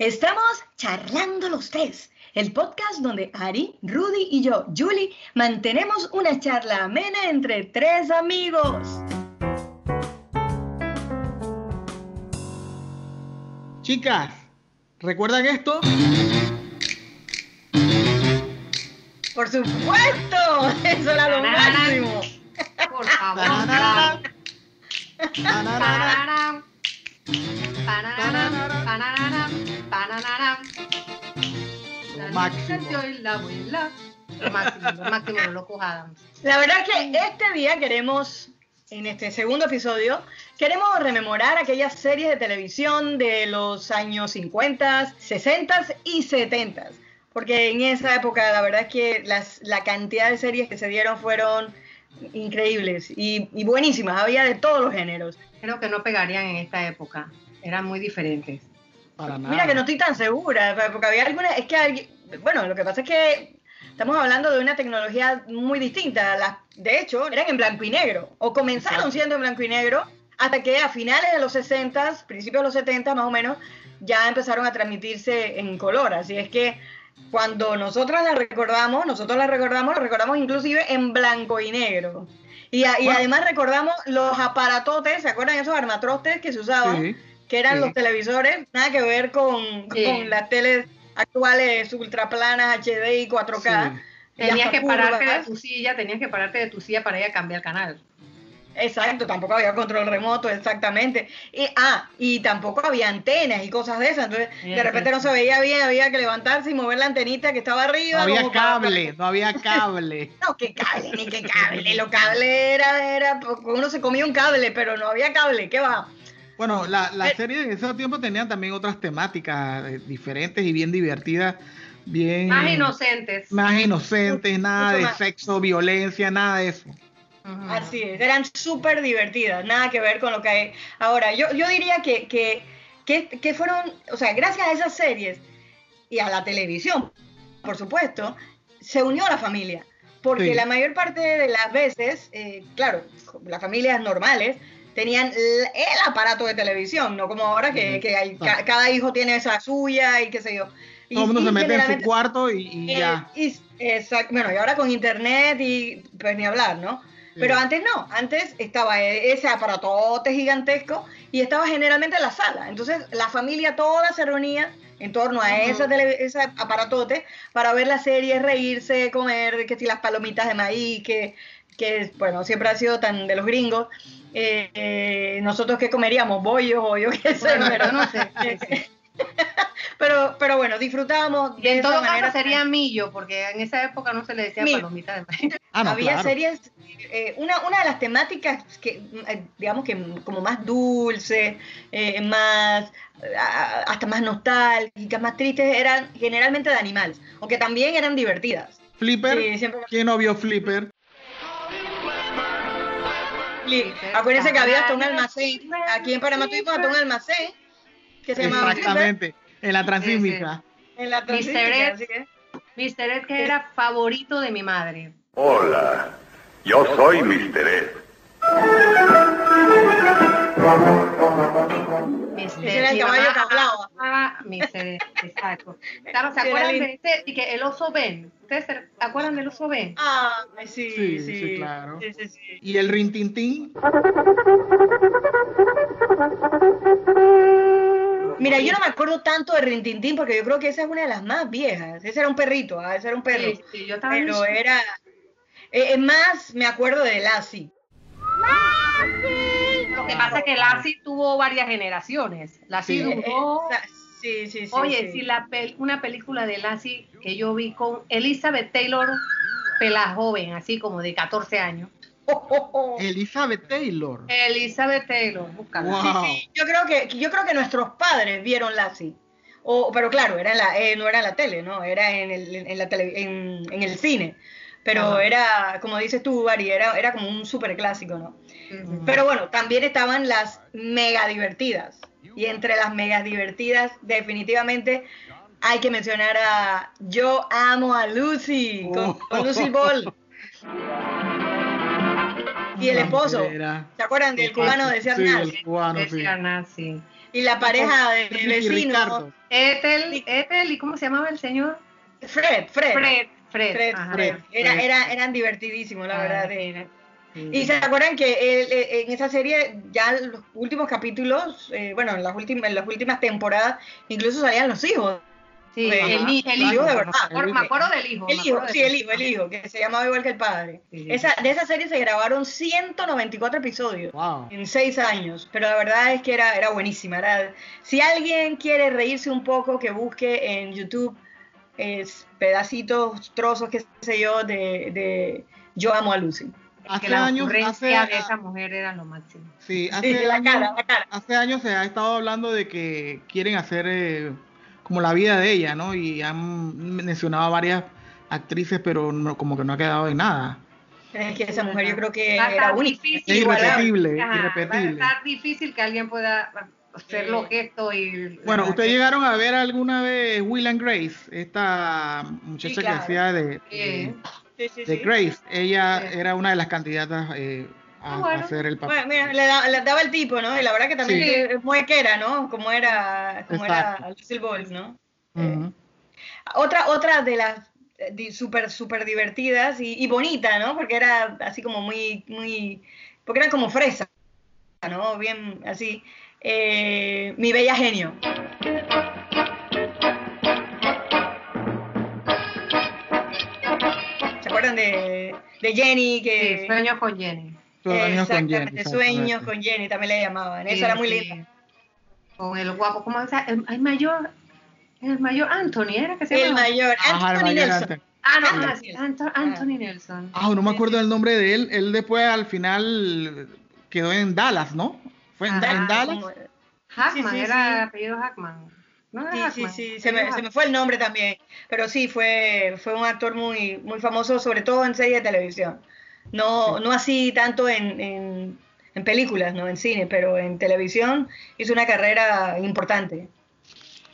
Estamos charlando los tres, el podcast donde Ari, Rudy y yo, Julie, mantenemos una charla amena entre tres amigos. Chicas, ¿recuerdan esto? Por supuesto, eso era lo máximo. Por favor. Máximo. y la abuela. Lo máximo, lo máximo, los locos Adams. La verdad es que este día queremos, en este segundo episodio, queremos rememorar aquellas series de televisión de los años 50, 60 y 70. Porque en esa época la verdad es que las, la cantidad de series que se dieron fueron increíbles y, y buenísimas. Había de todos los géneros. Creo que no pegarían en esta época. Eran muy diferentes. Para nada. Mira que no estoy tan segura, porque había algunas, es que, hay- bueno, lo que pasa es que estamos hablando de una tecnología muy distinta. Las, de hecho, eran en blanco y negro, o comenzaron Exacto. siendo en blanco y negro, hasta que a finales de los 60, principios de los 70 más o menos, ya empezaron a transmitirse en color. Así es que cuando nosotros la recordamos, nosotros la recordamos, la recordamos inclusive en blanco y negro. Y, a- y Bueno. además recordamos los aparatotes, ¿se acuerdan esos armatrostes que se usaban? Sí. Que eran Sí. los televisores, nada que ver con, Sí. con las teles actuales ultraplanas HD y 4K. Sí. y Tenías que pararte de tu silla, tenías que pararte de tu silla para ir a cambiar canal. Exacto, tampoco había control remoto, exactamente. Y, ah, y tampoco había antenas y cosas de esas. Entonces, Sí, de repente sí. no se veía bien, había que levantarse y mover la antenita que estaba arriba. No había como para- cable, no había cable. No, qué cable, ni qué cable. Lo cable era, era, uno se comía un cable, pero no había cable, ¿qué va? Bueno, la, la Eh. serie en ese tiempo tenían también otras temáticas eh, diferentes y bien divertidas, bien Más inocentes. más inocentes, nada de sexo, violencia, nada de eso. Ujú. Así es, eran súper divertidas, nada que ver con lo que hay ahora. Yo, yo diría que, que, que, que fueron, o sea, gracias a esas series y a la televisión, por supuesto, se unió la familia. Porque Sí. la mayor parte de las veces, eh, claro, las familias normales tenían el aparato de televisión, no como ahora que, hay, ca- Claro. cada hijo tiene esa suya y qué sé yo. Y- Todo el mundo se mete en su cuarto y, y eh, ya. y- exacto, bueno, y ahora con internet y pues ni hablar, ¿no? Pero antes no, antes estaba e- ese aparatote gigantesco y estaba generalmente en la sala. Entonces la familia toda se reunía en torno a Ujú. ese, tele- ese aparatote para ver la serie, reírse, comer, que si las palomitas de maíz, que, que bueno, siempre ha sido tan de los gringos. Eh, eh, nosotros que comeríamos bollos o yo qué sé, Bueno, pero, yo no sé. pero, pero bueno, disfrutábamos Y de en esa todo manera. caso sería millo, porque en esa época no se le decía Millo. palomita de maíz. Ah, no, había claro. series, eh, una, una de las temáticas que, digamos que como más dulce, eh, más, hasta más nostálgicas, más tristes, eran generalmente de animales, aunque también eran divertidas. Flipper, Sí, siempre- ¿quién no vio Flipper? Acuérdense que había hasta un almacén, aquí en Panamá tuvimos hasta un almacén que se llamaba Exactamente, en la transísmica. en la Mr. Transísmica, Mr. Ed que era favorito de mi madre. Hola, yo soy Mr. Ed. Era el mi caballo mamá que hablaba. amaba Mr. Ed, exacto. Claro, ¿se acuerdan de ese? Y que el oso Ben. ¿Ustedes se acuerdan del oso Ben? Ah, sí, Sí, sí, sí, claro. sí, sí, sí. Y el Rintintín, Mira, yo no me acuerdo tanto de Rintintín porque yo creo que esa es una de las más viejas. Ese era un perrito, ah, ese era un perro. Sí, sí, yo en Pero era. eh, Es más, me acuerdo de Lassie. Lo que pasa es que Lassie tuvo varias generaciones. Lassie Sí. duró... Sí, sí, sí. Oye, sí. si la pel- una película de Lassie que yo vi con Elizabeth Taylor, pela joven, así como de 14 años. Oh, oh, oh. Elizabeth Taylor. Elizabeth Taylor, búscala. Wow. Yo creo que yo creo que nuestros padres vieron Lassie. O, pero claro, era en la, eh, no era en la tele, ¿no? Era en el, en la tele, en, en el cine. Pero Ajá. era, como dices tú, Bari, era, era como un súper clásico, ¿no? Pero bueno, también estaban las mega divertidas. Y entre las mega divertidas, definitivamente hay que mencionar a Yo amo a Lucy, con, con Lucy Ball. Y el esposo. ¿Se acuerdan del cubano de Sí, Cernal? el cubano, sí. Y la pareja de, de vecinos. Ethel, Ethel, ¿y cómo se llamaba el señor? Fred, Fred. Fred. Fred. Fred, ajá. Fred. Era, era, eran divertidísimos, la Ah, verdad. era. Y se acuerdan que él, eh, en esa serie, ya los últimos capítulos, eh, bueno, en las, últimas, en las últimas temporadas, incluso salían los hijos. Sí, Ajá. el, ni- el Hijo de verdad. me acuerdo del hijo. El hijo, sí, el hijo, el hijo, que se llamaba igual que el padre. Sí, sí. Esa, de esa serie se grabaron 194 episodios Wow. en seis años, pero la verdad es que era, era buenísima. Era, si alguien quiere reírse un poco, que busque en YouTube es pedacitos, trozos, qué sé yo, de, de Yo amo a Lucy. Hace que la años, hace, de esa mujer era lo máximo. sí, Sí, hace la años, cara, la cara. hace años se ha estado hablando de que quieren hacer eh, como la vida de ella, ¿no? Y han mencionado a varias actrices, pero no, como que no ha quedado en nada. Es que esa mujer yo creo que Va a era estar difícil, Es irrepetible, Ajá, irrepetible. Va a estar difícil que alguien pueda hacer Sí. los gestos y... Bueno, ¿ustedes llegaron a ver alguna vez Will and Grace? Esta muchacha Sí, claro. que hacía de, Sí. de, Sí, sí, de sí. Grace. Ella Sí. era una de las candidatas eh, a, Ah, bueno. a hacer el papel. Bueno, mira, le, da- le daba el tipo, ¿no? Y la verdad que también Sí. es muequera, ¿no? Como era, como Exacto. era Lucille Ball, ¿no? Ujú. Otra, otra de las eh, súper, súper divertidas y, y bonita, ¿no? Porque era así como muy, muy, porque era como fresa, ¿no? Bien así. Eh, mi bella genio. ¿Se acuerdan de, de Jenny? Que, Sí, sueños con Jenny. Sueños con Jenny, Exactamente, Sueños con Jenny, también le llamaban. Eso Sí, era muy sí. lindo. Con el guapo, ¿cómo llama? El, el mayor, el mayor Anthony, ¿era que se El llama? mayor, Ajá, el Anthony mayor Nelson. Anthony. Ah, no, Anthony ah, sí, Nelson. Anto- Anthony Nelson. Ah, no me acuerdo del nombre de él. Él después al final quedó en Dallas, ¿no? Fue en, Ajá, en Dallas. Hackman, sí, sí, era sí. apellido Hackman. No era Sí, sí, Hackman, sí, se me, se me fue el nombre también, pero sí, fue, fue un actor muy, muy famoso, sobre todo en series de televisión. No, no así tanto en, en, en películas, no en cine, pero en televisión hizo una carrera importante.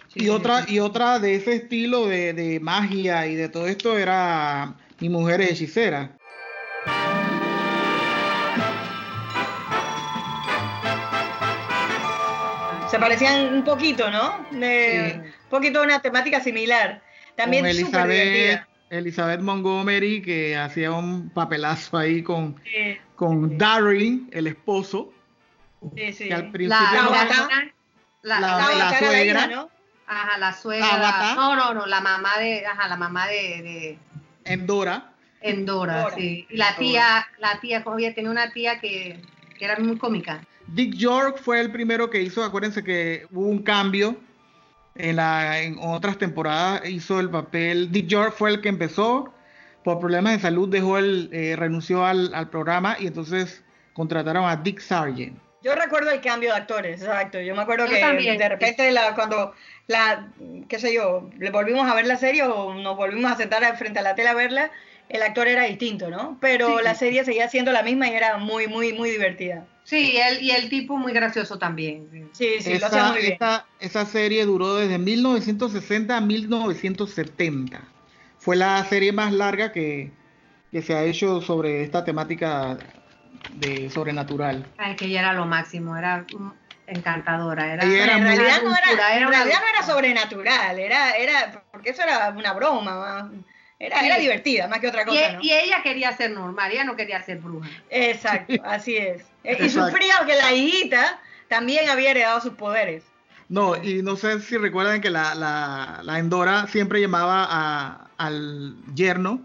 Sí, Y sí, otra, sí. y otra de ese estilo de, de magia y de todo esto era Mi mujer es hechicera. Se parecían un poquito, ¿no? De, Sí. Un poquito una temática similar. También con Elizabeth, divertida. Elizabeth Montgomery, que hacía un papelazo ahí con, Sí, con Darren, el esposo, sí, sí. que al La, principio la, no- la- la, la- la- Estaba la cara suegra. hija, ¿no? ajá, la suegra. No, no, no, la mamá de, ajá, la mamá de, de en Dora. Endora, Dora. sí. Y la tía, la tía, como había tenía una tía que, que era muy cómica. Dick York fue el primero que hizo, acuérdense que hubo un cambio en, la, en otras temporadas, hizo el papel, Dick York fue el que empezó, por problemas de salud dejó el, eh, renunció al, al programa y entonces contrataron a Dick Sargent. Yo recuerdo el cambio de actores, exacto. Yo me acuerdo Yo que también, de repente la, cuando la, qué sé yo, le volvimos a ver la serie o nos volvimos a sentar frente a la tele a verla, el actor era distinto, ¿no? Pero Sí. la serie seguía siendo la misma y era muy, muy, muy divertida. Sí, él, y el tipo muy gracioso también. Sí, sí, lo esa, hacía muy bien. esa- esa serie duró desde 1960 a 1970. Fue la serie más larga que, que se ha hecho sobre esta temática de sobrenatural. Ay, que ella era lo máximo, era encantadora. Era, era en muy- realidad no era, en una realidad no era sobrenatural, era, era, porque eso era una broma, más. Era, Sí. era divertida, más que otra Y, cosa, ¿no? y ella quería ser normal, ella no quería ser bruja. Exacto, así es. Eh, Y Exacto. sufría que la hijita también había heredado sus poderes. No, y no sé si recuerdan que la, la, la Endora siempre llamaba a, al yerno,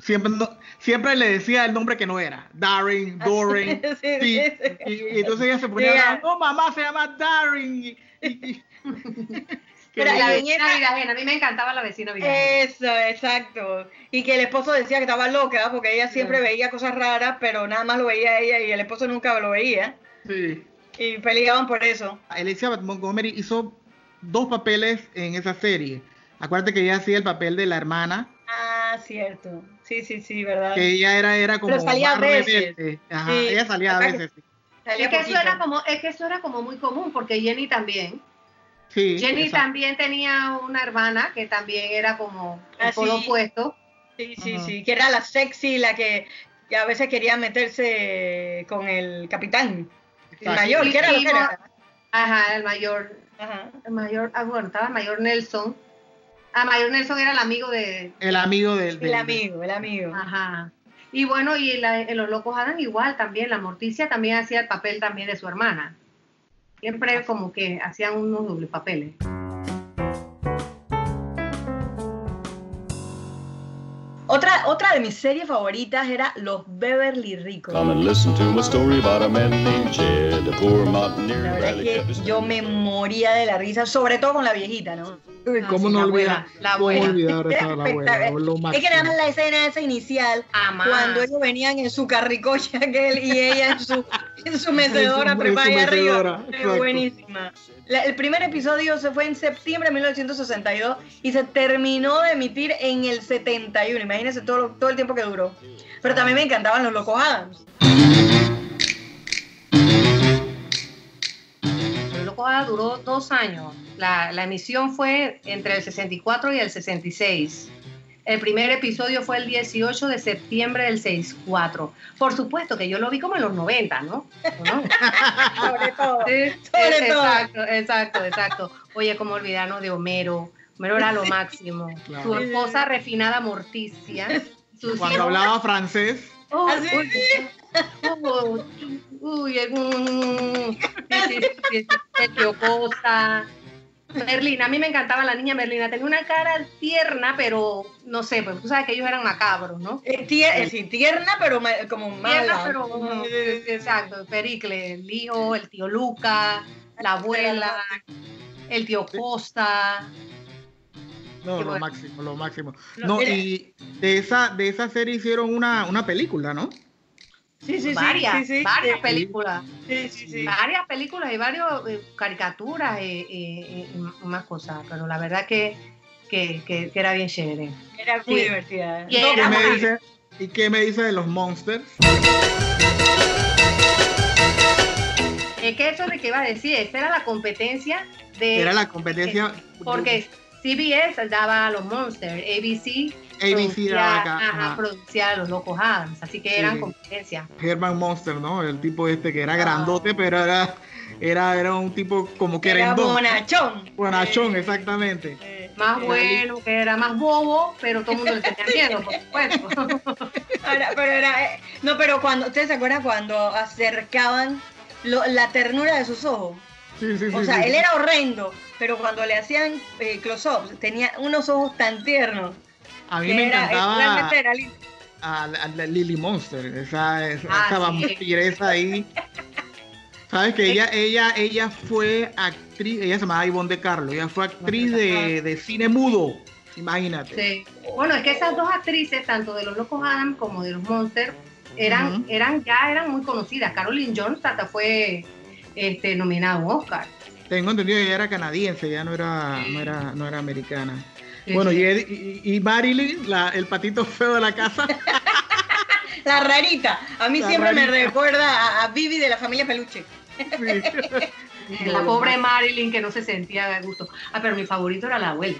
siempre, no- siempre le decía el nombre que no era, Darren, Doren, Sí, sí, y, sí. y- y entonces ella se ponía, hablar, no, mamá se llama Darren. y- y- y- Pero la vecina Vidajena, a mí me encantaba la vecina Vidajena. Eso, exacto. Y que el esposo decía que estaba loca porque ella siempre Sí. veía cosas raras, pero nada más lo veía ella y el esposo nunca lo veía. sí. Y peleaban por eso. Elizabeth Montgomery hizo dos papeles en esa serie. Acuérdate que ella hacía el papel de la hermana, Ah, cierto. Sí, sí, sí, ¿verdad? que ella era, era como Pero salía a veces. rebelde. Ajá, Sí. ella salía a que- veces. sí. Salía Es que, eso era como, es que eso era como muy común, porque Jenny también. Sí, Jenny exacto. también tenía una hermana que también era como el Ah, polo sí. opuesto. Sí, sí, Ajá. sí. Que era la sexy, la que, que a veces quería meterse con el capitán. El mayor, Y- que era lo que era. Ajá, el mayor. Ajá. El mayor, ah, bueno, estaba el mayor Nelson. Ah, mayor Nelson era el amigo de. El amigo del. El amigo, el amigo. Ajá. Y bueno, y la- en Los Locos Adam igual también, la Morticia también hacía el papel también de su hermana. Siempre como que hacían unos doble papeles. Otra, otra de mis series favoritas era Los Beverly Ricos. Come and listen to my story about a man named Jed, a poor mountaineer La verdad es que yo me moría de la risa, sobre todo con la viejita, ¿no? Ah, ¿Cómo sí, no la olvidar? abuela, la ¿Cómo abuela. olvidar esa la abuela? Lo Es que nada más la escena esa inicial, Amá. cuando ellos venían en su carricocha aquel y ella en su, en su mecedora ahí arriba. Es buenísima. La- el primer episodio se fue en septiembre de 1962 y se terminó de emitir en el 71. Imagínense todo, todo el tiempo que duró. Pero también me encantaban los Locos Adams. Duró dos años. La, la emisión fue entre el 64 y el 66. El primer episodio fue el 18 de septiembre del 64. Por supuesto que yo lo vi como en los 90, ¿no? ¿No? Sobre todo. Sí, Sobre todo. Exacto, exacto, exacto. Oye, cómo olvidarnos de Homero. Homero era lo máximo. Claro. Su esposa refinada Morticia. Cuando hijos- hablaba francés, Oh, Así, uy, oh, uy, tío Costa. Merlina, a mí me encantaba la niña Merlina, tenía una cara tierna, pero no sé, pues tú sabes que ellos eran macabros, ¿no? Eh, tie- eh, sí, tierna, pero ma- como mala. Tierna, pero como- exacto, Pericle, el hijo, el tío Luca, la abuela, el tío Costa. no, lo máximo, lo máximo. No, y de esa, de esa serie hicieron una, una película, ¿no? Sí, sí, sí. varias, sí, sí, varias sí. películas. Sí, sí, sí. varias películas y varias caricaturas y, y- y más cosas, pero la verdad que, que, que- que era bien chévere. Era muy Sí. divertida. Y No, ¿Qué era me muy- dice? ¿Y qué me dice de los Monsters? Es que eso de que iba a decir, esa era la competencia de... Era la competencia. Porque CBS daba a los Monsters, ABC, ABC era acá. ajá, producía a los Locos Adams, así que eran Sí. competencia. Herman Monster, ¿no? El tipo este que era Ah. grandote, pero era, era, era un tipo como que Era bonachón. Bonachón, Eh, exactamente. eh, Más bueno, que era más bobo, pero todo el mundo le tenía miedo, por supuesto. Ahora, pero era, eh, no, pero cuando, ¿ustedes se acuerdan cuando acercaban lo- la ternura de sus ojos? Sí, sí, sí. O sea, él era horrendo, pero cuando le hacían eh, close-ups, tenía unos ojos tan tiernos. A mí me era, eh, encantaba realmente era lindo. a, a Lily Monster, esa, esa, Ah, esa vampiresa ahí. Sabes que ella, ella, ella fue actriz, ella se llamaba Ivonne de Carlo, ella fue actriz de, de cine mudo, imagínate. Sí. Bueno, es que esas dos actrices, tanto de los Locos Adam como de los Monsters, eran, eran ya eran muy conocidas. Caroline Jones hasta fue este, nominada a un Oscar. Tengo entendido que ella era canadiense, ella no era, no era, no era americana. Sí, bueno, sí. y, Ed- y, y Marilyn, la- el patito feo de la casa, La rarita. A mí La siempre me recuerda a, a Vivi de la familia Peluche. sí. La pobre Marilyn que no se sentía de gusto. Ah, pero mi favorito era el abuelo.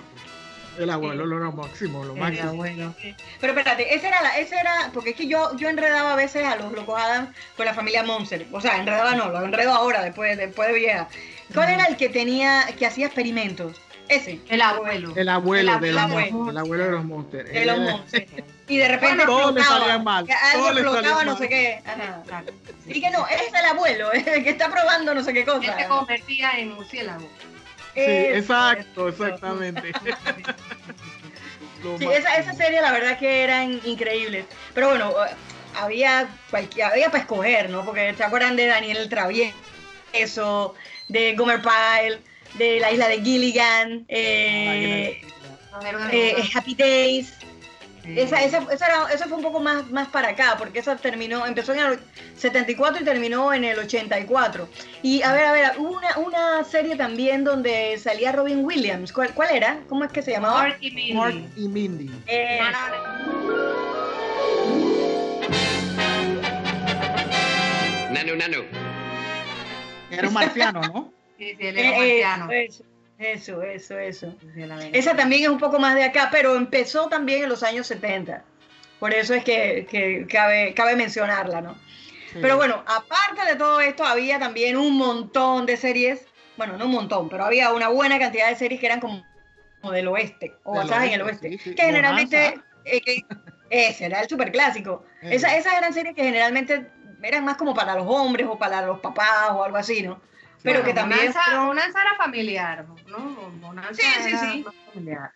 el abuelo lo era máximo, lo El máximo. abuelo. Pero espérate, ese era, la, ese era, porque es que yo, yo enredaba a veces a los locos Adam con la familia Monster. O sea, enredaba no, lo enredo ahora, después, después de vieja. ¿Cuál era el que tenía, que hacía experimentos? Ese. El abuelo. El abuelo, El de los abuelo. monsters, el abuelo de los monsters. De los Él era- Monster. Y de repente Todo le salía mal, que algo explotaba, no mal. sé qué. Ajá. Y que no, ese es el abuelo, el que está probando no sé qué Él se cosa. convertía en murciélago. Sí, exacto, exactamente. Sí, esa, esa serie la verdad que eran increíbles. Pero bueno, eh, había cualquier, había para escoger, ¿no? Porque se acuerdan de Daniel el Travieso, de Gomer Pyle, de la isla de Gilligan, eh, una eh. Happy Days. Esa, esa, esa, era- esa fue un poco más, más para acá, porque esa terminó, empezó en el 74 y terminó en el 84. Y a ver, a ver, hubo una, una serie también donde salía Robin Williams. ¿Cuál, cuál era? ¿Cómo es que se llamaba? Mark y Mindy. Mark y Mindy. Eh, Nanu, nanu. Era un marciano, ¿no? Sí, sí, él era Eh, eso, eso, eso. Esa también es un poco más de acá, pero empezó también en los años 70. Por eso es que, que cabe, cabe mencionarla, ¿no? Sí. Pero bueno, aparte de todo esto, había también un montón de series bueno, no un montón, pero había una buena cantidad de series que eran como, como del oeste, o basadas en el oeste, oeste, sí, sí. que generalmente, eh, que- ese era el super clásico. Eh. Esa- esas eran series que generalmente eran más como para los hombres o para los papás o algo así, ¿no? Pero Bueno, que también... Bonanza, fueron- Bonanza era familiar, ¿no? Bonanza Sí, sí, sí. familiar.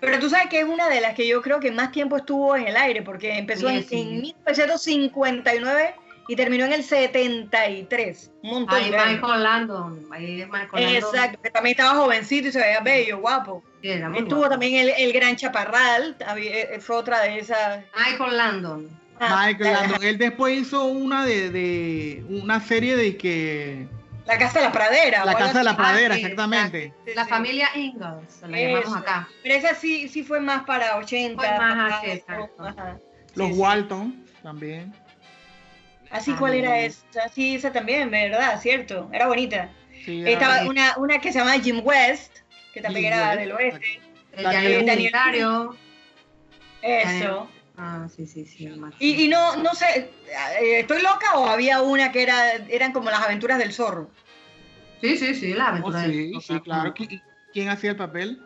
Pero tú sabes que es una de las que yo creo que más tiempo estuvo en el aire, porque empezó Sí, en, sí. en 1959 y terminó en el 73. Un montón Ahí de años. Michael Landon, ahí Michael Landon. Exacto, que también estaba jovencito y se veía bello, guapo. Sí, era muy Estuvo guapo. también el, el Gran Chaparral, había- eh, fue otra de esas. Michael Landon. Ah, Michael la, Landon. Él después hizo una de, de una serie de que la Casa de la Pradera. La Casa de la. Pradera, Ah, exactamente. La familia Ingalls, la Eso. llamamos acá. Pero esa sí, sí fue más para 80. Fue más para- así, exacto. Los Sí, sí. Walton también. Así, Ah, ¿cuál era esa? Sí, esa también, ¿verdad? Cierto. Era bonita. Sí, era- Estaba una, una que se llama Jim West, que también Jim era West, del oeste. El Daniel Daniel Daniel. Eso. Ah, sí, sí, sí. más. Y, y no, no sé, eh, ¿estoy loca o había una que era, eran como las aventuras del zorro? Sí, sí, sí, la Oh, aventura del- sí, sí, claro. ¿Qui- ¿Quién hacía el papel?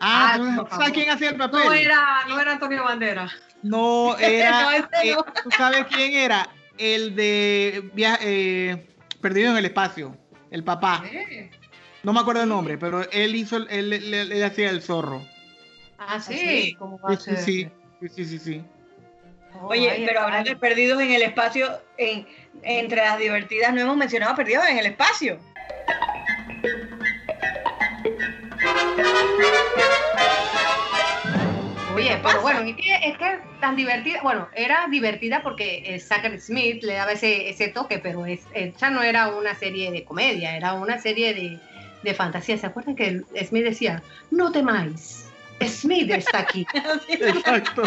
Ah, Ah, ¿tú por ¿sabes quién hacía el papel? No era, no era Antonio Bandera. No, era. No, eh, no. ¿Tú sabes quién era? El de via- eh, Perdido en el Espacio. El papá. Eh. No me acuerdo el nombre, pero él hizo, el- él, él- él- él hacía el zorro. Ah, sí. sí? ¿Cómo va a Sí, sí, ser? sí. Sí, sí, sí, sí. Oh, Oye, ay, pero hablando de perdidos en el espacio, en, entre las divertidas no hemos mencionado perdidos en el espacio. Oye, ¿Qué pero pasa? bueno, es que, es que tan divertida, bueno, era divertida porque eh, Zachary Smith le daba ese, ese toque, pero es, esa no era una serie de comedia, era una serie de, de fantasía. ¿Se acuerdan que Smith decía, no temáis, Smith está aquí? Exacto.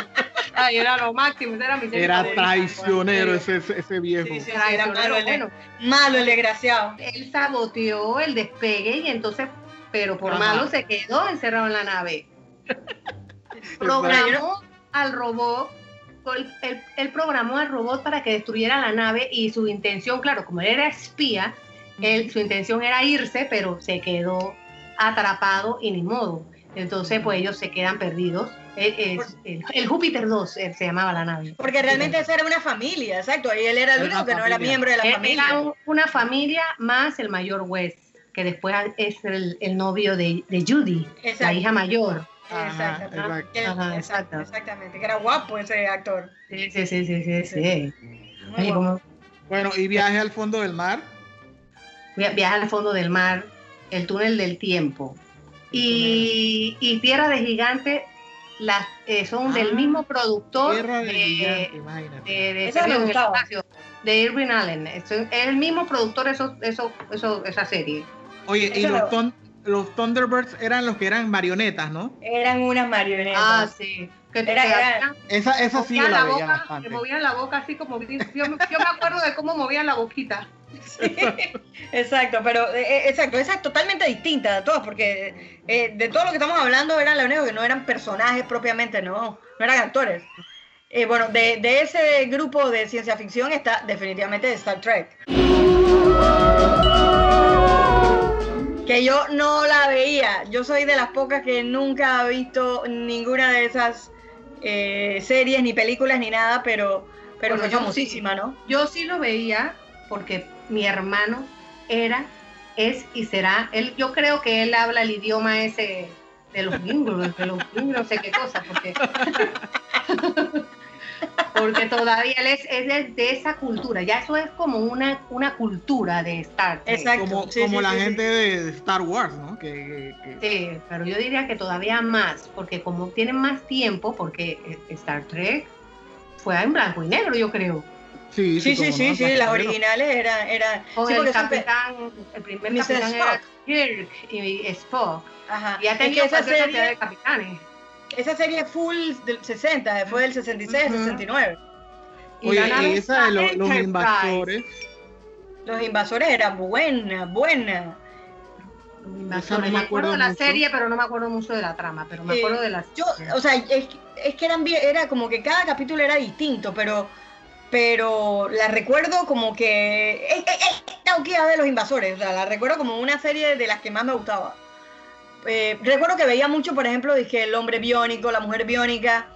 Ay, era lo máximo, era mi Era traicionero ese, ese, ese viejo. Sí, sí. serio. era Traicionero, malo, el- bueno, Malo el desgraciado. él saboteó el despegue y entonces, pero por Ajá. malo se quedó encerrado en la nave. Programó al robot, él, él- él programó al robot para que destruyera la nave y su intención, claro, como él era espía, él, su intención era irse, pero se quedó atrapado y ni modo. Entonces, pues ellos se quedan perdidos. El, el- el- el Júpiter 2 eh, se llamaba la nave. Porque realmente esa era una familia, exacto. Y él era el único que no era miembro de la Eh, familia. Era un- una familia más el mayor West, que después es el, el novio de, de Judy, la hija mayor. Ajá, Exacto. exacto. Ajá. Exactamente. Que era guapo ese actor. Sí, sí, sí, sí, sí. como Bueno, y viaje al fondo del mar. via- viaja al fondo del mar, el túnel del tiempo. Y, y Tierra de Gigante las, eh, son Ah, del mismo productor de de. Espacio, Irving Allen. Es, el mismo productor de eso, eso, eso, esa serie. Oye, y los, thun- los Thunderbirds eran los que eran marionetas, ¿no? Eran unas marionetas. Ah, sí. Que, Era- que hacían- Esa, esa sí la la veía boca, bastante. que movían la boca así como yo, yo me acuerdo de cómo movían la boquita. Exacto, pero eh, eh, exacto, esa es totalmente distinta de todas, porque eh, de todo lo que estamos hablando eran lo único que no eran personajes propiamente, no, no eran actores. Eh, bueno, de, de ese grupo de ciencia ficción está definitivamente Star Trek. Que yo no la veía, yo soy de las pocas que nunca ha visto ninguna de esas series, ni películas, ni nada, pero, pero Bueno, yo famosísima, ¿no? Yo sí lo veía porque mi hermano era, es y será, él, yo creo que él habla el idioma ese de los gringos, de los gringos, no sé qué cosa, porque, porque todavía él es, es de, esa cultura, ya eso es como una, una cultura de Star Trek. Exacto. Como, sí, como sí, la sí, sí. gente de Star Wars, ¿no? Que, que- que- Sí, pero yo diría que todavía más, porque como tienen más tiempo, porque Star Trek fue en blanco y negro, yo creo. Sí, Sí, sí, sí, no, sí, las originales eran... eran sí, el siempre- capitán, el primer Mr. capitán era. Kirk y Spock. Ajá. Y ha Es que tenido esa cantidad de serie, capitanes. esa serie full del 60, fue del 66, Ujú. 69. Y Oye, la nave y esa de lo- los invasores. Los invasores eran buena, buena. Invasores. no me me acuerdo acuerdo de la mucho. serie, pero no me acuerdo mucho de la trama, pero me Eh, acuerdo de la Yo, o sea, es, es que eran bien, era como que cada capítulo era distinto, pero pero la recuerdo como que eh, eh, eh, tauquía de los invasores. O sea, la recuerdo como una serie de las que más me gustaba. Eh, recuerdo que veía mucho, por ejemplo, dije el hombre biónico, la mujer biónica.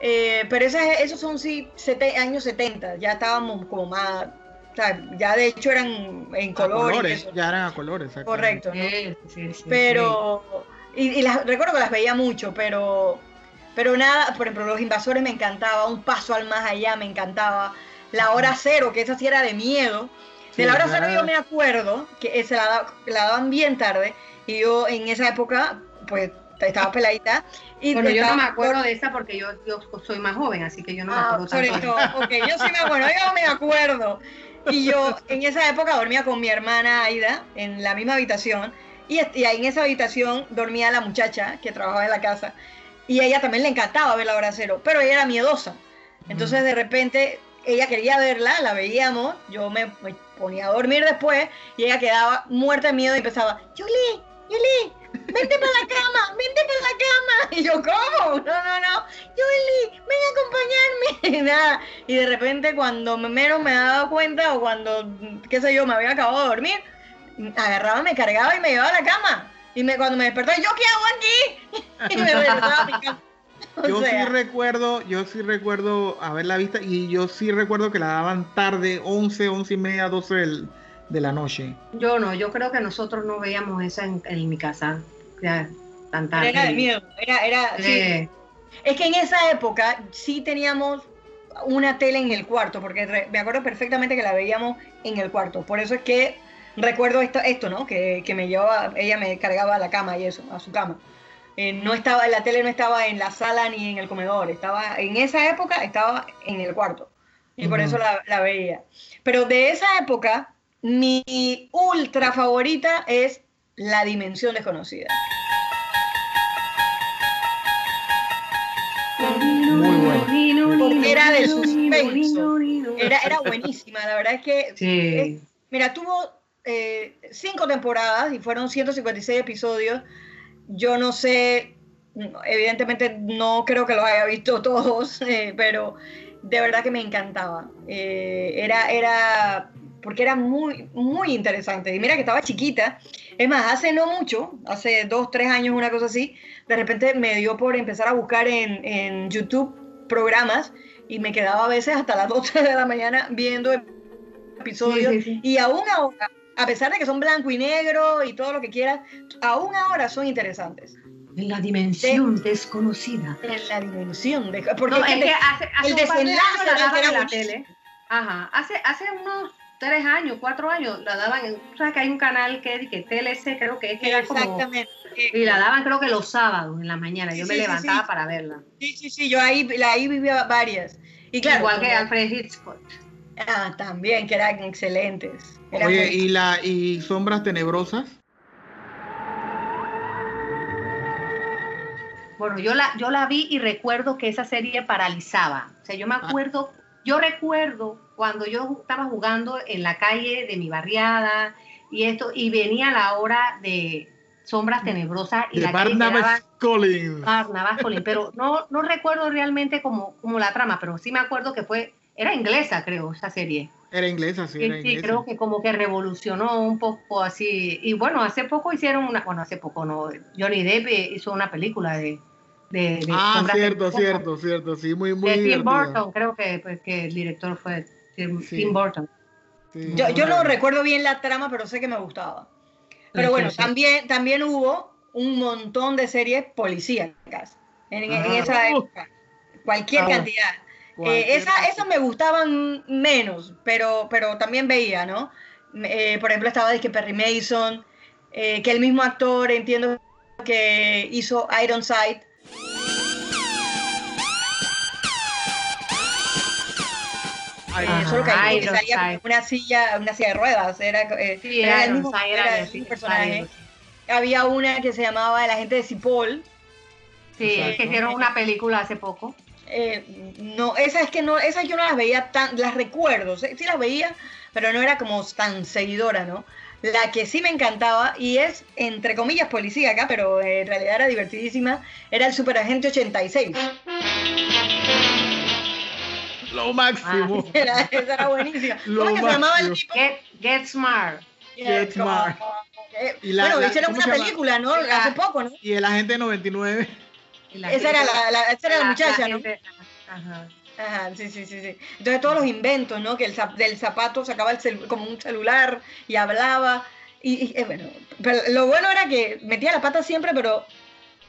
eh, pero esas, esos son sí sete- años 70. Ya estábamos como más. O sea, ya de hecho eran en color. colores, eso. ya eran a colores. exactamente. Correcto. ¿no? Sí, sí, sí, pero y, y las recuerdo que las veía mucho pero pero nada por ejemplo los invasores me encantaba un paso al más allá me encantaba. La hora cero que esa sí era de miedo. De la hora cero yo me acuerdo que se la, la daban bien tarde y yo en esa época pues estaba peladita y Bueno, yo no me acuerdo de esa porque yo, yo soy más joven, así que yo no me Ah, acuerdo sobre tanto. todo, yo sí me acuerdo, yo me acuerdo. Y yo en esa época dormía con mi hermana Aida en la misma habitación y, y ahí en esa habitación dormía la muchacha que trabajaba en la casa y a ella también le encantaba ver la hora cero, pero ella era miedosa. Entonces de repente ella quería verla, la veíamos, yo me, me ponía a dormir después y ella quedaba muerta de miedo y empezaba, Julie, Julie, vente para la cama, vente para la cama. Y yo, ¿cómo? No, no, no. Julie, ven a acompañarme. Y nada. Y de repente cuando me- menos me daba cuenta o cuando, qué sé yo, me había acabado de dormir, agarraba, me cargaba y me llevaba a la cama. Y me, cuando me despertaba, ¿yo qué hago aquí? Y me regresaba a mi cama. O Yo sea, sí recuerdo, yo sí recuerdo haberla vista y yo sí recuerdo que la daban tarde, 11, 11 y media, 12 del- de la noche. Yo no, yo creo que nosotros no veíamos esa en, en mi casa. Ya, tan tarde. era de miedo. Era, era, sí. Es que en esa época sí teníamos una tele en el cuarto, porque re- me acuerdo perfectamente que la veíamos en el cuarto. Por eso es que recuerdo esto, esto ¿no? Que, que me llevaba, ella me cargaba a la cama y eso, a su cama. Eh, no estaba, la tele no estaba en la sala ni en el comedor, estaba, en esa época estaba en el cuarto. Y por eso la, la veía. Pero de esa época, mi ultra favorita es La Dimensión Desconocida. Muy bueno. Porque era de suspenso. Era, era buenísima, la verdad es que Sí. Mira, tuvo eh, cinco temporadas y fueron 156 episodios. Yo no sé, evidentemente no creo que los haya visto todos, eh, pero de verdad que me encantaba. Eh, era, era, porque era muy, muy interesante. Y mira que estaba chiquita. Es más, hace no mucho, hace dos, tres años, una cosa así, de repente me dio por empezar a buscar en, en YouTube programas y me quedaba a veces hasta las 2 de la mañana viendo episodios Sí, sí, sí. y aún ahora, a pesar de que son blanco y negro y todo lo que quieras, aún ahora son interesantes. En la dimensión desconocida. En la dimensión de... Porque No, es es que hace, hace el de desenlace años la era daban en la tele. Ajá. Hace, hace unos tres años, cuatro años, la daban en. ¿Sabes que hay un canal que, que TLC, creo que es que era como. Exactamente. Y la daban creo que los sábados en la mañana. Yo Sí, me sí, sí, levantaba sí. para verla. Sí, sí, sí, yo ahí, la- ahí vivía varias. Y claro, Igual que como- Alfred Hitchcock. Ah, también, que eran excelentes. Eran Oye, y la y sombras tenebrosas. Bueno, yo la, yo la vi y recuerdo que esa serie paralizaba. O sea, yo me acuerdo, yo recuerdo cuando yo estaba jugando en la calle de mi barriada y esto, y venía la hora de Sombras Tenebrosas y De la Barnabas Collins. Barnabas Collins, pero no, no recuerdo realmente como, como la trama, pero sí me acuerdo que fue, era inglesa creo, esa serie. Era inglesa, sí, Sí, era sí, inglesa. creo que como que revolucionó un poco así. Y bueno, hace poco hicieron una, bueno, hace poco no, Johnny Depp eh, hizo una película de... de, de Ah, cierto, cierto, cierto, sí, muy, muy De Tim. Burton, creo que, pues, que el director fue Tim, Sí. Tim Burton. Sí, Yo, yo no recuerdo bien la trama, pero sé que me gustaba. Pero bueno, sí, sí. también, también hubo un montón de series policíacas en, en esa época. Cualquier Ah, cantidad. Eh, esa- esas me gustaban menos, pero, pero también veía, ¿no? Eh, por ejemplo, estaba que Perry Mason, eh, que el mismo actor, entiendo que hizo Ironside. Solo que salía una silla, una silla de ruedas, era, eh, Sí, era el mismo, era el personaje. Había una que se llamaba El agente de Cipoll. Sí, que hicieron una película hace poco. Eh, no, esa es que no, esas yo no las veía tan, las recuerdo, sí, sí las veía, pero no era como tan seguidora, ¿no? La que sí me encantaba, y es entre comillas policíaca, pero en realidad era divertidísima, era el Superagente 86. Lo máximo. Era, esa era buenísima. Lo ¿Cómo que se llamaba el máximo. tipo? Get, Get Smart. Get Smart. Eh, Y la- bueno, la- hicieron ¿cómo una película, ¿no? La- Hace poco, ¿no? Y el agente 99. La Esa era la, la- esa era la muchacha, ¿no? Ajá. Ajá, sí, sí, sí, sí. Entonces todos los inventos, ¿no? Que el zap- del zapato sacaba el como un celular y hablaba. Y, y, eh, bueno, pero lo bueno era que metía la pata siempre, pero,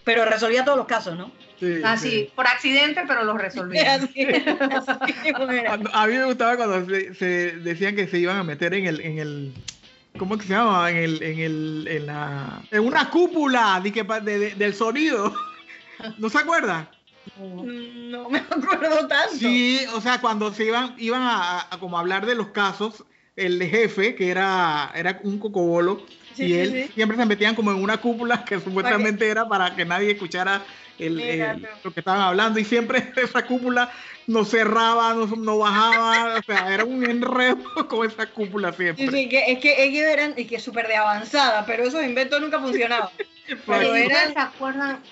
pero resolvía todos los casos, ¿no? Sí, Ah, sí. sí, por accidente, pero lo resolví. Así, así mismo era. Cuando- a mí me gustaba cuando se, se decían que se iban a meter en el, en el ¿cómo que se llama? En el, en el, en la, en una cúpula de de- de- del sonido. ¿No se acuerda? No me acuerdo tanto. Sí, o sea, cuando se iban, iban a, como hablar de los casos, el jefe, que era, era un cocobolo, Sí, y sí, él sí. siempre se metían como en una cúpula que supuestamente era para que nadie escuchara el, Mira el- tú. lo que estaban hablando, y siempre esa cúpula no cerraba, no, no bajaba, o sea, era un enredo con esa cúpula siempre. Sí, sí, que, es que ellos eran y que súper de avanzada, pero esos inventos nunca funcionaban. Pero eran- ¿Ustedes se acuerdan?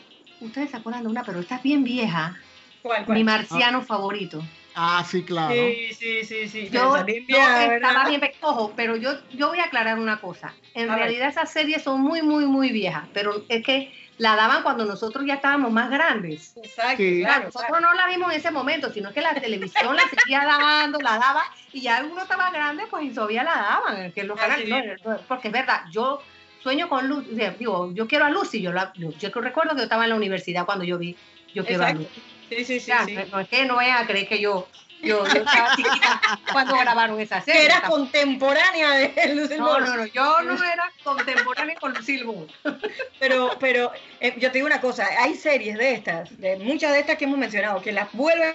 Ustedes se acuerdan de una, pero esta es bien vieja. ¿Cuál, cuál? Mi marciano favorito. Ah, sí, claro. Sí, sí, sí, sí. Yo, yo vieja, estaba ¿verdad? bien, ojo, pero yo, yo voy a aclarar una cosa. En A ver. realidad esas series son muy, muy, muy viejas, pero es que la daban cuando nosotros ya estábamos más grandes. Exacto, Sí. claro, nosotros claro. no la vimos en ese momento, sino que la televisión la seguía dando, la daba, y ya uno estaba grande, pues y todavía la daban, que los canales, no, porque es verdad, yo sueño con Lucy, digo, yo quiero a Lucy, yo, la, yo, yo recuerdo que yo estaba en la universidad cuando yo vi, yo quiero a Exacto. Lucy. Sí, sí, sí. Sí. No es que no vayan a creer que yo, yo, yo estaba chiquita cuando grabaron esa serie. Que era contemporánea de Lucille No, Ball. no, no, yo no era contemporánea con Lucille Ball. Pero, pero eh, yo te digo una cosa, hay series de estas, de muchas de estas que hemos mencionado, que las vuelven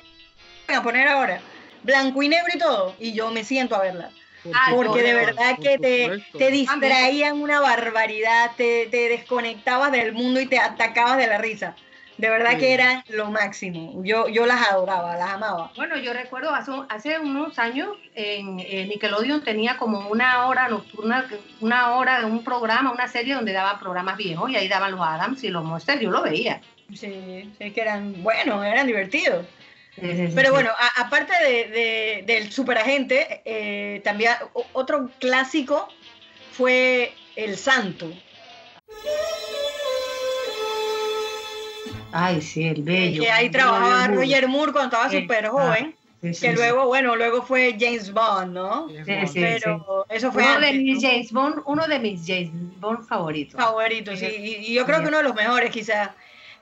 a poner ahora, blanco y negro y todo, y yo me siento a verlas. Ah, Porque de verdad por que te, distraían una barbaridad, te, te desconectabas del mundo y te atacabas de la risa. De verdad Sí. que eran lo máximo. Yo, yo las adoraba, las amaba. Bueno, yo recuerdo hace, hace unos años en, en Nickelodeon tenía como una hora nocturna, una hora de un programa, una serie donde daban programas viejos y ahí daban los Adams y los Monsters, yo lo veía. Sí, sí que eran buenos, eran divertidos. Pero bueno, a- aparte de, de- del superagente, eh, también otro clásico fue El Santo. Ay, sí, el bello. que ahí trabajaba Roger Moore. Roger Moore cuando estaba Sí, súper ah, joven. Sí, sí, que sí. luego, bueno, luego fue James Bond, ¿no? Sí, Sí, es sí. Pero eso fue Uno de mis ¿no? James Bond, uno de mis James Bond favoritos. favoritos, sí. Y, y yo creo que uno de los mejores, quizás.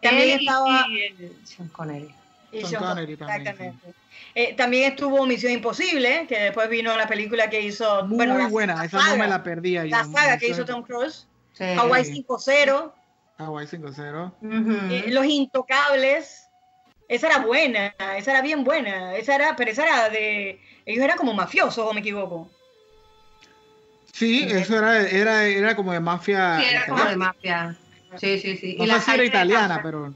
Él También y- estaba. y el Sean Connery. Y Sean Connery también. Eh, también estuvo Misión Imposible, que después vino la película que hizo. Muy bueno, la- buena, la esa no me la perdía yo. La saga que hizo Tom Cruise. Sí. Hawaii Sí. 5-0. Hawaii 5-0. Ujú. eh, Los Intocables. Esa era buena, esa era bien buena. Esa era, pero esa era de. Ellos eran como mafiosos, o me equivoco. Sí, eso era, era, era como de mafia. Sí, era como de mafia. Sí, sí, sí. No Y sé la si era italiana, pero.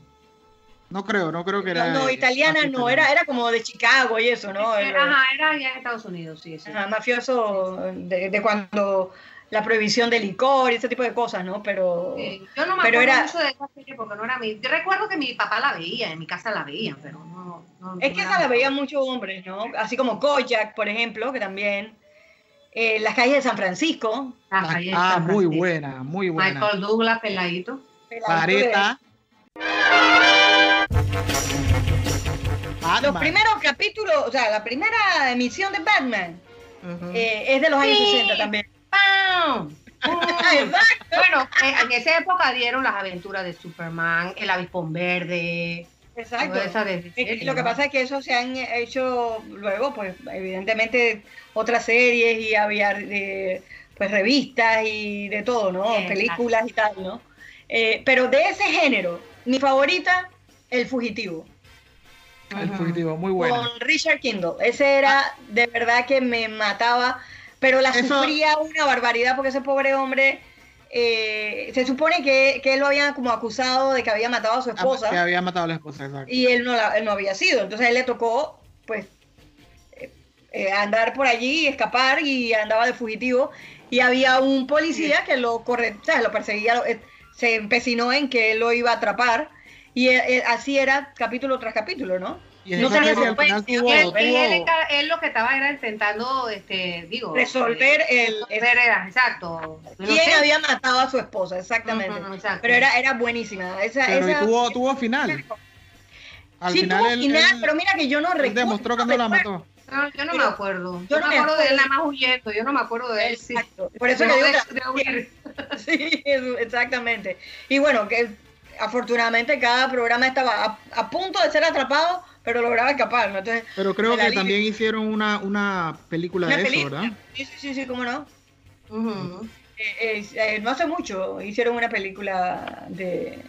No creo, no creo que era. No, no, italiana no, era, era como de Chicago y eso, ¿no? Ajá, era en Estados Unidos, sí, sí. Ajá, mafioso de, de cuando la prohibición del licor y ese tipo de cosas, ¿no? Pero Sí, Yo no me Pero acuerdo era- mucho de esa serie porque no era mi. Yo recuerdo que mi papá la veía, en mi casa la veía, pero no. no es no que esa la veían muchos hombres, ¿no? Así como Kojak, por ejemplo, que también. eh, las calles de San Francisco. La Ah, calle de ah, San muy Francisco. buena, muy buena. Michael Douglas, peladito. Pareta. Los Batman. primeros capítulos, o sea, la primera emisión de Batman eh, es de los años Sí. 60 también. Bueno, en esa época dieron las aventuras de Superman, el avispón verde. Exacto. serie, lo que pasa es que eso se han hecho luego, pues evidentemente otras series y había eh, pues revistas y de todo, ¿no? Exacto. Películas y tal, ¿no? Eh, pero de ese género, mi favorita, El Fugitivo, El fugitivo, muy buena. con Richard Kindle. Ese era de verdad que me mataba, pero la Eso- sufría una barbaridad porque ese pobre hombre... eh, se supone que, que él lo habían como acusado de que había matado a su esposa Que había matado a la esposa, exacto. y él no, la- él no había sido. Entonces a él le tocó, pues, eh, eh, andar por allí, escapar y andaba de fugitivo. Y había un policía que lo corre, o sea, lo perseguía, lo- eh, se empecinó en que él lo iba a atrapar. Y eh, eh, así era capítulo tras capítulo, ¿no? Y No Él, él, él lo que estaba era intentando, este, digo, Resolver el, resolver era, exacto. No quién sé. había matado a su esposa, exactamente. Ujú, exacto. Pero era, era buenísima. Esa, Pero esa- tuvo, tuvo final. Al sí, final tuvo él, final, él- pero mira que yo no recuerdo. demostró que no la mató. No, yo no Pero me acuerdo. yo no me me acuerdo de él acuerdo. nada más huyendo. Yo no me acuerdo de él. sí. Exacto. Por eso que No, digo de- de huir. Sí, exactamente. Y bueno, que afortunadamente cada programa estaba a, a punto de ser atrapado, pero lograba escapar. ¿no? Entonces, Pero creo que también hicieron una, una película una de eso. ¿verdad? Sí, sí, sí, sí, cómo no. Eh, eh, eh, no hace mucho hicieron una película de.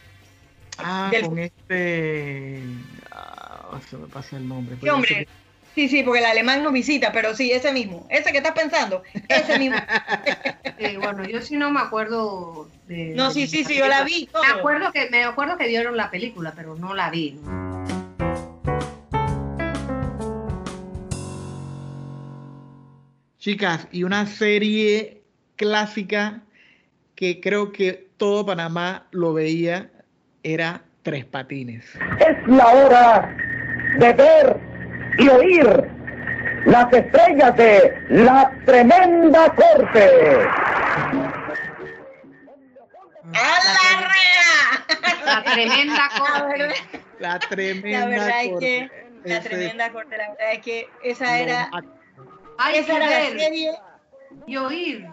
Ah, Del- con este... Ah, se me pasa el nombre. ¿Qué hombre? Sí, sí, porque el alemán nos visita, pero sí, ese mismo. Ese que estás pensando, ese mismo. Eh, bueno, yo sí no me acuerdo de. No, de sí, sí, sí, yo la vi. todo. Me acuerdo que me acuerdo que dieron la película, pero no la vi. Chicas, y una serie clásica que creo que todo Panamá lo veía era Tres Patines. Es la hora de ver y oír las estrellas de la tremenda corte. ¡A la rea! La tremenda corte. La tremenda la verdad es corte. que la Ese- tremenda corte, la verdad es que esa era, Hay esa que era la serie. y oír.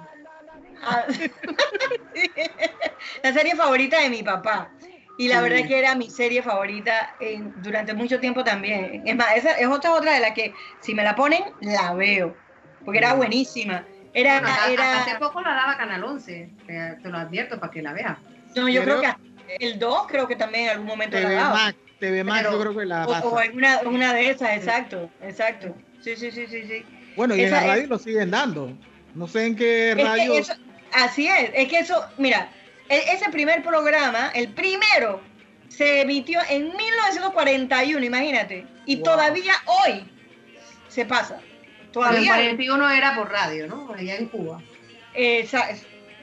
ah, la serie favorita de mi papá. Y la Sí. verdad es que era mi serie favorita en- durante mucho tiempo también. Es más, esa es otra otra de las que si me la ponen, la veo. Porque era buenísima. Era, Bueno, hasta- era, hasta hace poco la daba Canal 11. Te, te lo advierto para que la veas. no, yo creo que el 2 creo que también en algún momento la daba. Max, TV Max Pero- yo creo que la O, o pasa. en una, una de esas, exacto, exacto. Sí, sí, sí, sí, sí. Bueno, y en la radio es- lo siguen dando. No sé en qué Es que radio. eso- así es, es que eso, mira, ese primer programa, el primero, se emitió en 1941, imagínate, y Wow. todavía hoy se pasa. Pero el Todavía. 41 era por radio, ¿no? Allá en Cuba.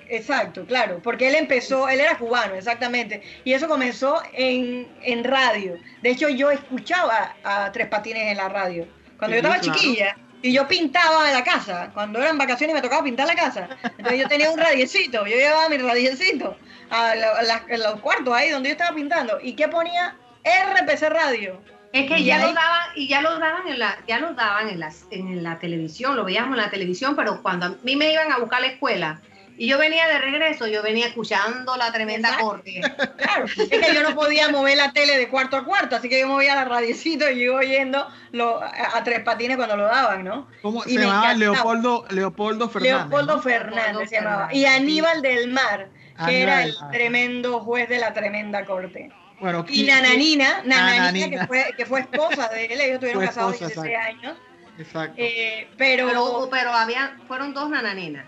Exacto, claro, porque él empezó, él era cubano, exactamente, y eso comenzó en, en radio. De hecho, yo escuchaba a Tres Patines en la radio. Cuando Sí, yo estaba claro. chiquilla, y yo pintaba la casa, cuando eran vacaciones me tocaba pintar la casa. Entonces yo tenía un radiecito, yo llevaba mi radiecito a, la- los cuartos ahí donde yo estaba pintando. ¿Y qué ponía? RPC Radio. Es que ya lo daban, y ya lo daban en la, ya lo daban en las, en la televisión, lo veíamos en la televisión, pero cuando a mí me iban a buscar a la escuela y yo venía de regreso, yo venía escuchando la tremenda Exacto. corte. Claro, es que yo no podía mover la tele de cuarto a cuarto, así que yo movía la radiecito y iba oyendo lo, a, a tres patines cuando lo daban, ¿no? ¿Cómo y se me llamaba? Leopoldo, Leopoldo Fernández. Leopoldo ¿no? Fernández Leopoldo se llamaba. Fernández, Y. Aníbal del Mar, que Aníbal era el tremendo juez de la tremenda corte. Bueno, Y ¿quién- Nananina, Nananina, Nananina. que fue, que fue esposa de él, ellos estuvieron casados esposa, 16 años. Exacto. Eh, pero, Pero, pero había, fueron dos nananinas.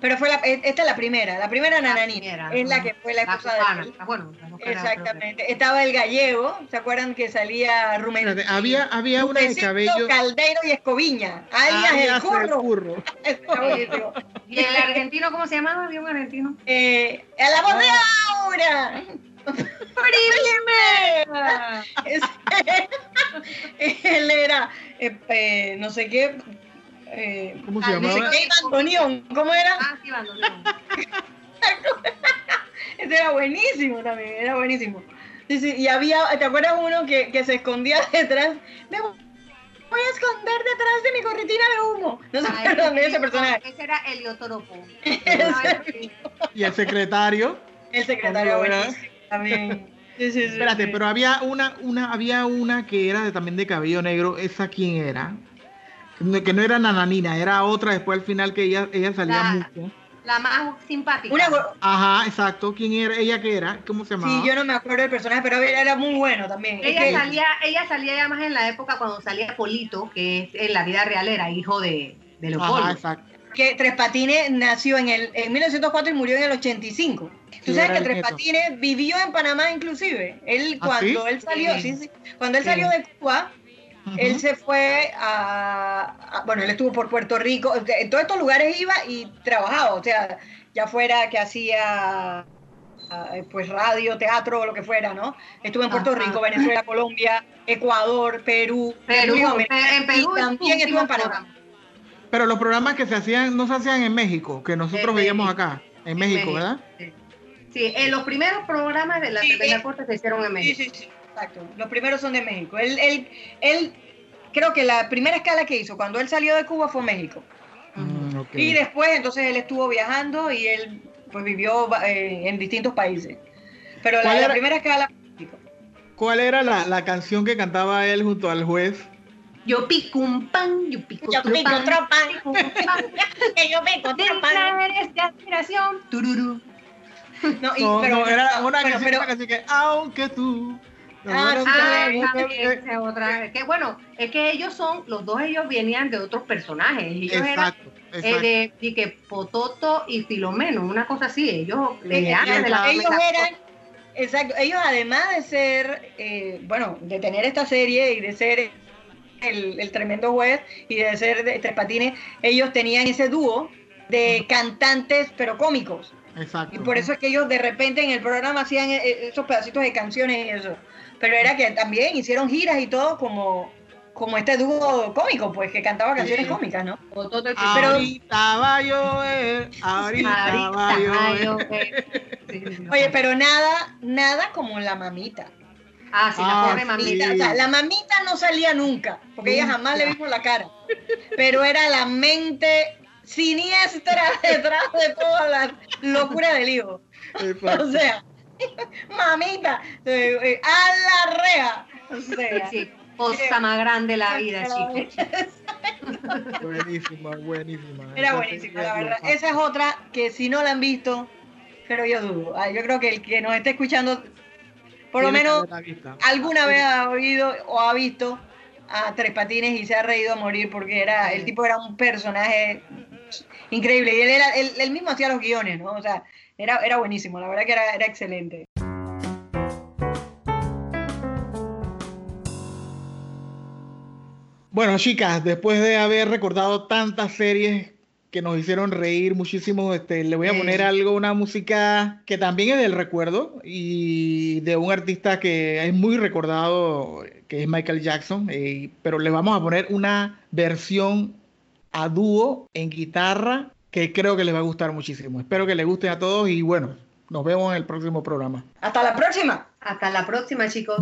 Pero fue la, esta es la primera, la primera Nananina, primera, es la que fue la de él. Ah, bueno, la Exactamente. Estaba el gallego, ¿se acuerdan que salía Rumen? Espérate, había, había una de cabello. Caldeiro y Escoviña, alias alias el curro. curro. ¿Y el argentino cómo se llamaba? Había un argentino. Eh, a la voz de Aura. Primera. Ese- Él era, eh, eh, no sé qué, eh, ¿Cómo se Ah, sé llamaba? bandoneón, ¿cómo era? Ah, sí, bandoneón. Ese era buenísimo también, era buenísimo. Sí, sí, y había, ¿te acuerdas uno que, que se escondía detrás? Me voy a esconder detrás de mi corretina de humo. No se Ah, acuerdan de ese personaje. Ese era Heliotoropo. Y el secretario. El secretario buenísimo también. Sí, sí, sí, Espérate, sí. pero había una, una, había una que era de- también de cabello negro. ¿Esa quién era? Que no- era Nananina, era otra después al final que ella, ella salía La- mucho. La más simpática. Una Ajá, exacto. ¿Quién era? ¿Ella qué era? ¿Cómo se llamaba? Sí, yo no me acuerdo del personaje, pero era era muy bueno también. Es Ella que- salía, ella salía ya más en la época cuando salía Polito, que es, en la vida real era hijo de, de Leopoldo. Ajá, exacto. que Tres Patines nació en el en 1904 y murió en el 85. Tú sabes que Tres. Patines vivió en Panamá inclusive. Él ¿Ah, cuando sí? él salió, Sí. sí, sí, cuando él Sí. salió de Cuba, Él se fue a, a- bueno, él estuvo por Puerto Rico, en todos estos lugares iba y trabajaba, o sea, ya fuera que hacía eh, pues radio, teatro o lo que fuera, ¿no? Estuve en Puerto Ajá. Rico, Venezuela, Colombia, Ecuador, Perú, Perú, República en Perú y también estuve en Panamá. Pero los programas que se hacían no se hacían en México, que nosotros En veíamos México. acá, en México, ¿verdad? Sí. Sí, en los primeros programas de la Sí, Tremenda eh, Corte se hicieron en Sí, México. sí, sí, exacto. Los primeros son de México. Él, él, él, creo que la primera escala que hizo cuando él salió de Cuba fue México. Mm, ok. Y después entonces él estuvo viajando y él pues vivió eh, en distintos países. Pero la, ¿Cuál la era? primera escala fue México. ¿Cuál era la, la canción que cantaba él junto al juez? Yo pico un pan, yo pico Yo otro pico pan, otro pan. pico un pan. Que yo pico otro pan. Eres de admiración. Tururú. No, y- No, pero, no, era una pero- canción, pero- una canción que, aunque tú... Ah, no, Ah, esa otra. Que bueno, es que ellos son, los dos ellos venían de otros personajes. Ellos eran Exacto, eh, de, de que Pototo y Filomeno, una cosa así. Ellos Sí, venían de la ellos eran, exacto, ellos además de ser, eh, bueno, de tener esta serie y de ser el, el tremendo juez y de ser de Tres Patines, ellos tenían ese dúo de cantantes pero cómicos. exacto. Y por eso es que ellos de repente en el programa hacían eh, esos pedacitos de canciones y eso. Pero era que también hicieron giras y todo como, como este dúo cómico, pues que cantaba canciones Sí. cómicas, ¿no? Ahorita va a llover, ahorita, va a llover. Oye, pero nada, nada como la mamita. Ah, sí, Ah, la pobre sí. mamita. O sea, la mamita no salía nunca, porque ella jamás le vimos la cara. Pero era la mente siniestra detrás de todas las locuras del hijo. O sea, mamita, eh, eh, a la rea. O Sí, sea, sí, cosa más grande la vida, chica. Buenísima, buenísima. era buenísima, la verdad. Esa es otra que si no la han visto, pero yo dudo. Ah, Yo creo que el que nos esté escuchando, por lo menos alguna vez ha oído o ha visto a Tres Patines y se ha reído a morir porque era el tipo era un personaje increíble y él era él, él mismo hacía los guiones, ¿no? O sea, era, era buenísimo, la verdad que era, era excelente. Bueno, chicas, después de haber recordado tantas series que nos hicieron reír muchísimo, este, le voy a Sí. poner algo, una música que también es del recuerdo y de un artista que es muy recordado, que es Michael Jackson, eh, pero le vamos a poner una versión a dúo en guitarra que creo que les va a gustar muchísimo. Espero que les guste a todos y bueno, nos vemos en el próximo programa. Hasta la próxima. Hasta la próxima, chicos.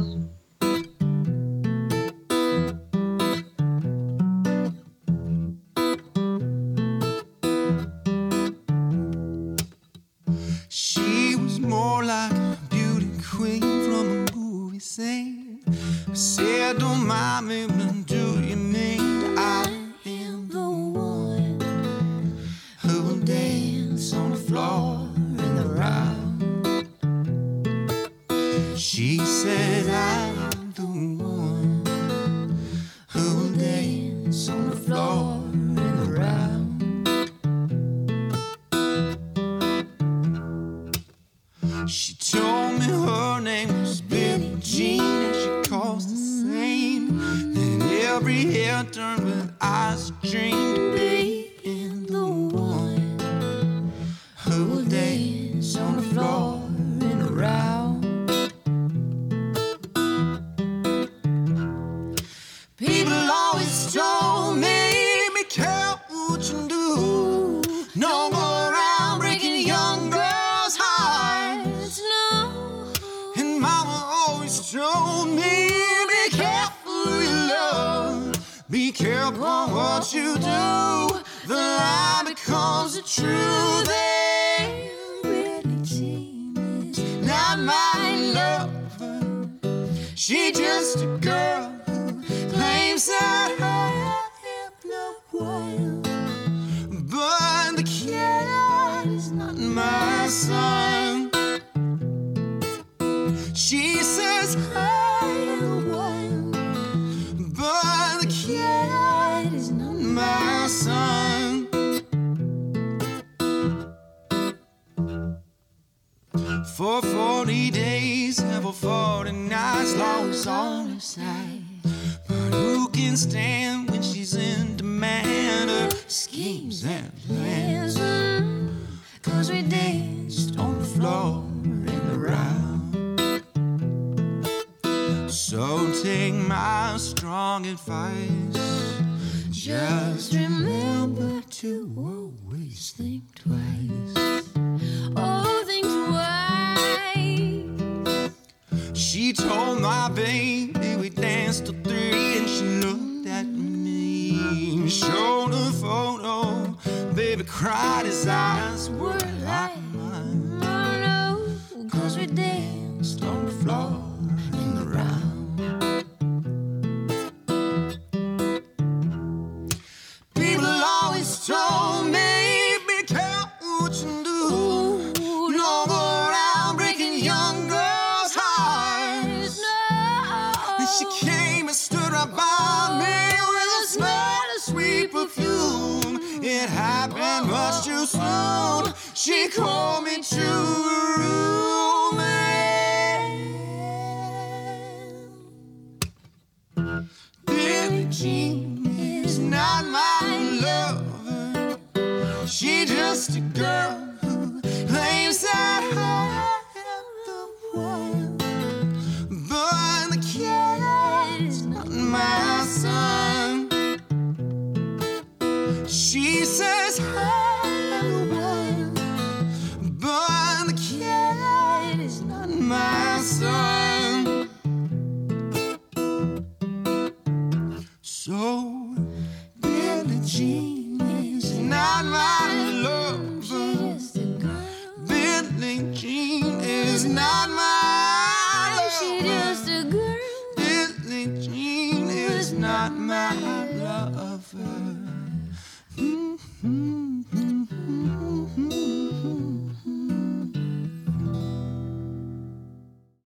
soon. She called me to her room. And Billie Jean is not my lover. She just